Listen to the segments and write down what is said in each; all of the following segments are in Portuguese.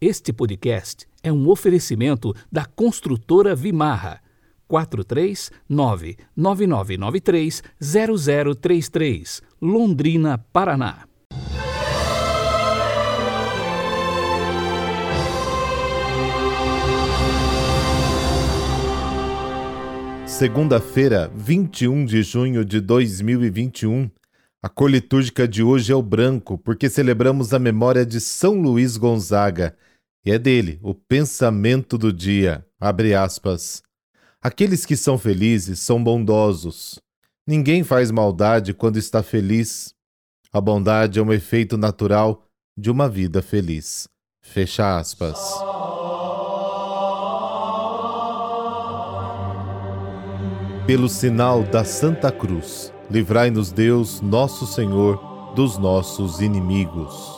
Este podcast é um oferecimento da construtora Vimarra. 439-9993-0033, Londrina, Paraná. Segunda-feira, 21 de junho de 2021. A cor litúrgica de hoje é o branco, porque celebramos a memória de São Luís Gonzaga. E é dele o pensamento do dia. Abre aspas. Aqueles que são felizes são bondosos. Ninguém faz maldade quando está feliz. A bondade é um efeito natural de uma vida feliz. Fecha aspas. Pelo sinal da Santa Cruz, livrai-nos Deus, nosso Senhor, dos nossos inimigos.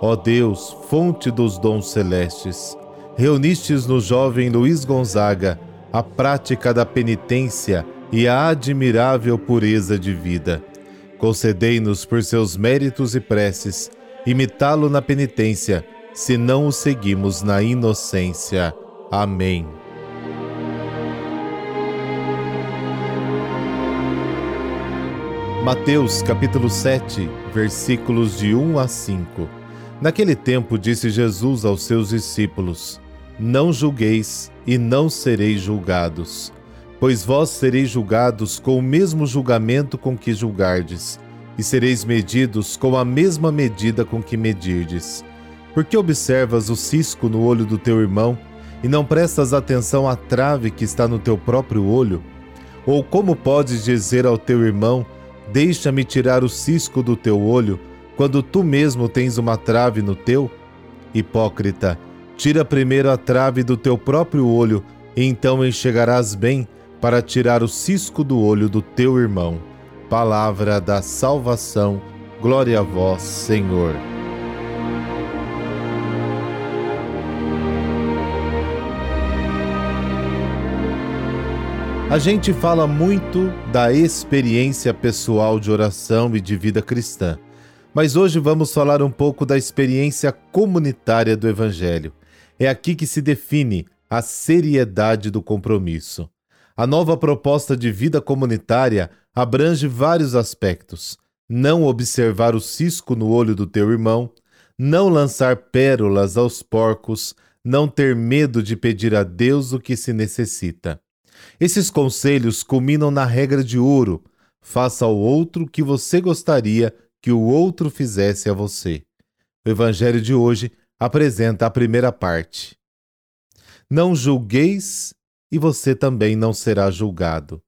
Ó Deus, fonte dos dons celestes, reunistes no jovem Luiz Gonzaga a prática da penitência e a admirável pureza de vida. Concedei-nos por seus méritos e preces imitá-lo na penitência, se não o seguimos na inocência. Amém. Mateus capítulo 7, versículos de 1 a 5. Naquele tempo disse Jesus aos seus discípulos: Não julgueis e não sereis julgados, pois vós sereis julgados com o mesmo julgamento com que julgardes, e sereis medidos com a mesma medida com que medirdes. Porque observas o cisco no olho do teu irmão e não prestas atenção à trave que está no teu próprio olho? Ou como podes dizer ao teu irmão: Deixa-me tirar o cisco do teu olho, quando tu mesmo tens uma trave no teu? Hipócrita, tira primeiro a trave do teu próprio olho, e então enxergarás bem para tirar o cisco do olho do teu irmão. Palavra da salvação, glória a vós, Senhor. A gente fala muito da experiência pessoal de oração e de vida cristã, mas hoje vamos falar um pouco da experiência comunitária do Evangelho. É aqui que se define a seriedade do compromisso. A nova proposta de vida comunitária abrange vários aspectos: não observar o cisco no olho do teu irmão, não lançar pérolas aos porcos, não ter medo de pedir a Deus o que se necessita. Esses conselhos culminam na regra de ouro: faça ao outro o que você gostaria que o outro fizesse a você. O Evangelho de hoje apresenta a primeira parte. Não julgueis e você também não será julgado.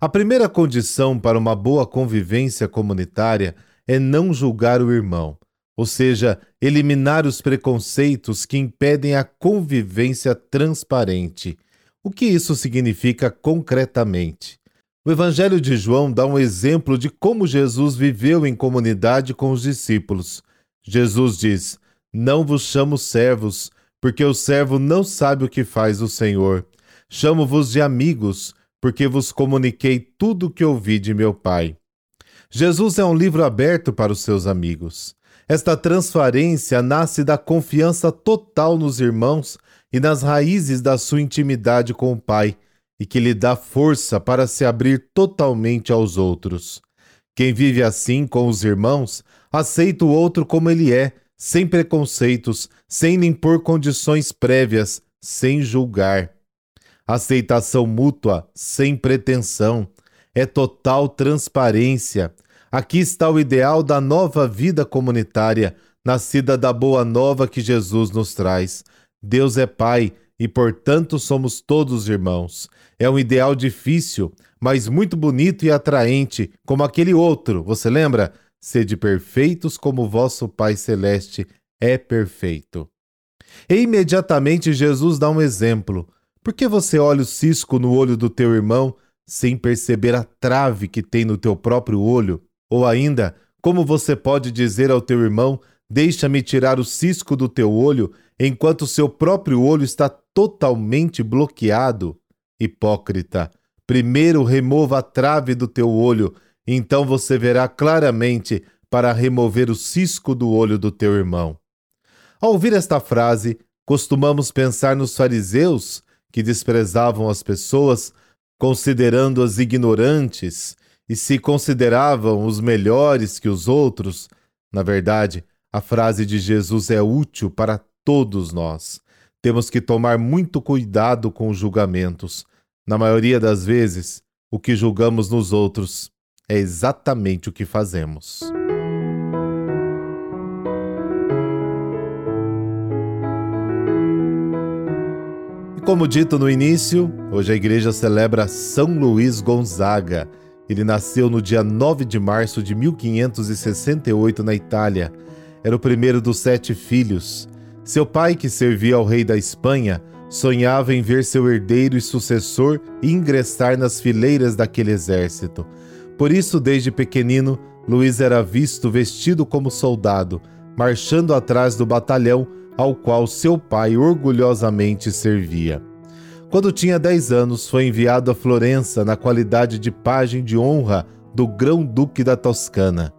A primeira condição para uma boa convivência comunitária é não julgar o irmão, ou seja, eliminar os preconceitos que impedem a convivência transparente o que isso significa concretamente? O Evangelho de João dá um exemplo de como Jesus viveu em comunidade com os discípulos. Jesus diz: Não vos chamo servos, porque o servo não sabe o que faz o Senhor. Chamo-vos de amigos, porque vos comuniquei tudo o que ouvi de meu Pai. Jesus é um livro aberto para os seus amigos. Esta transparência nasce da confiança total nos irmãos e nas raízes da sua intimidade com o Pai, e que lhe dá força para se abrir totalmente aos outros. Quem vive assim com os irmãos, aceita o outro como ele é, sem preconceitos, sem impor condições prévias, sem julgar. Aceitação mútua, sem pretensão, é total transparência. Aqui está o ideal da nova vida comunitária, nascida da boa nova que Jesus nos traz. Deus é Pai e, portanto, somos todos irmãos. É um ideal difícil, mas muito bonito e atraente, como aquele outro, você lembra? Sede perfeitos como vosso Pai Celeste é perfeito. E imediatamente Jesus dá um exemplo. Por que você olha o cisco no olho do teu irmão sem perceber a trave que tem no teu próprio olho? Ou ainda, como você pode dizer ao teu irmão: Deixa-me tirar o cisco do teu olho enquanto seu próprio olho está totalmente bloqueado. Hipócrita, primeiro remova a trave do teu olho, então você verá claramente para remover o cisco do olho do teu irmão. Ao ouvir esta frase, costumamos pensar nos fariseus que desprezavam as pessoas, considerando-as ignorantes e se consideravam os melhores que os outros. Na verdade, a frase de Jesus é útil para todos nós. Temos que tomar muito cuidado com os julgamentos. Na maioria das vezes, o que julgamos nos outros é exatamente o que fazemos. E como dito no início, hoje a igreja celebra São Luís Gonzaga. Ele nasceu no dia 9 de março de 1568 na Itália. Era o primeiro dos sete filhos. Seu pai, que servia ao rei da Espanha, sonhava em ver seu herdeiro e sucessor ingressar nas fileiras daquele exército. Por isso, desde pequenino, Luiz era visto vestido como soldado, marchando atrás do batalhão ao qual seu pai orgulhosamente servia. Quando tinha 10 anos, foi enviado a Florença na qualidade de pajem de honra do Grão-Duque da Toscana.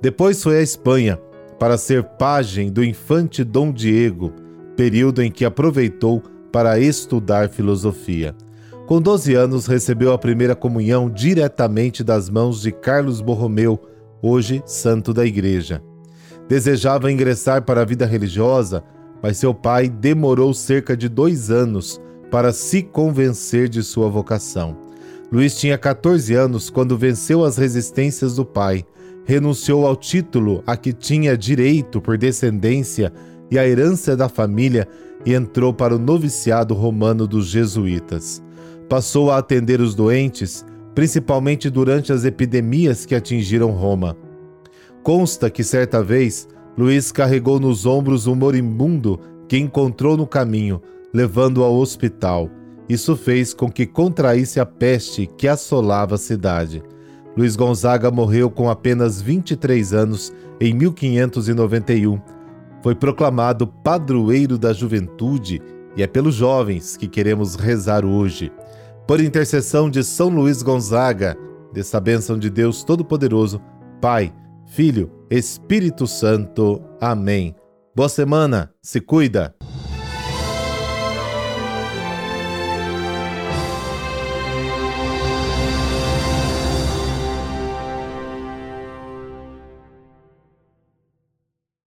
Depois foi à Espanha para ser pajem do infante Dom Diego, período em que aproveitou para estudar filosofia. Com 12 anos, recebeu a primeira comunhão diretamente das mãos de Carlos Borromeu, hoje santo da Igreja. Desejava ingressar para a vida religiosa, mas seu pai demorou cerca de dois anos para se convencer de sua vocação. Luiz tinha 14 anos quando venceu as resistências do pai, renunciou ao título a que tinha direito por descendência e a herança da família e entrou para o noviciado romano dos jesuítas. Passou a atender os doentes, principalmente durante as epidemias que atingiram Roma. Consta que certa vez Luís carregou nos ombros um moribundo que encontrou no caminho, levando-o ao hospital. Isso fez com que contraísse a peste que assolava a cidade. Luiz Gonzaga morreu com apenas 23 anos em 1591 foi proclamado padroeiro da juventude e é pelos jovens que queremos rezar hoje. Por intercessão de São Luís Gonzaga, dessa bênção de Deus Todo-Poderoso, Pai, Filho, Espírito Santo. Amém. Boa semana, se cuida!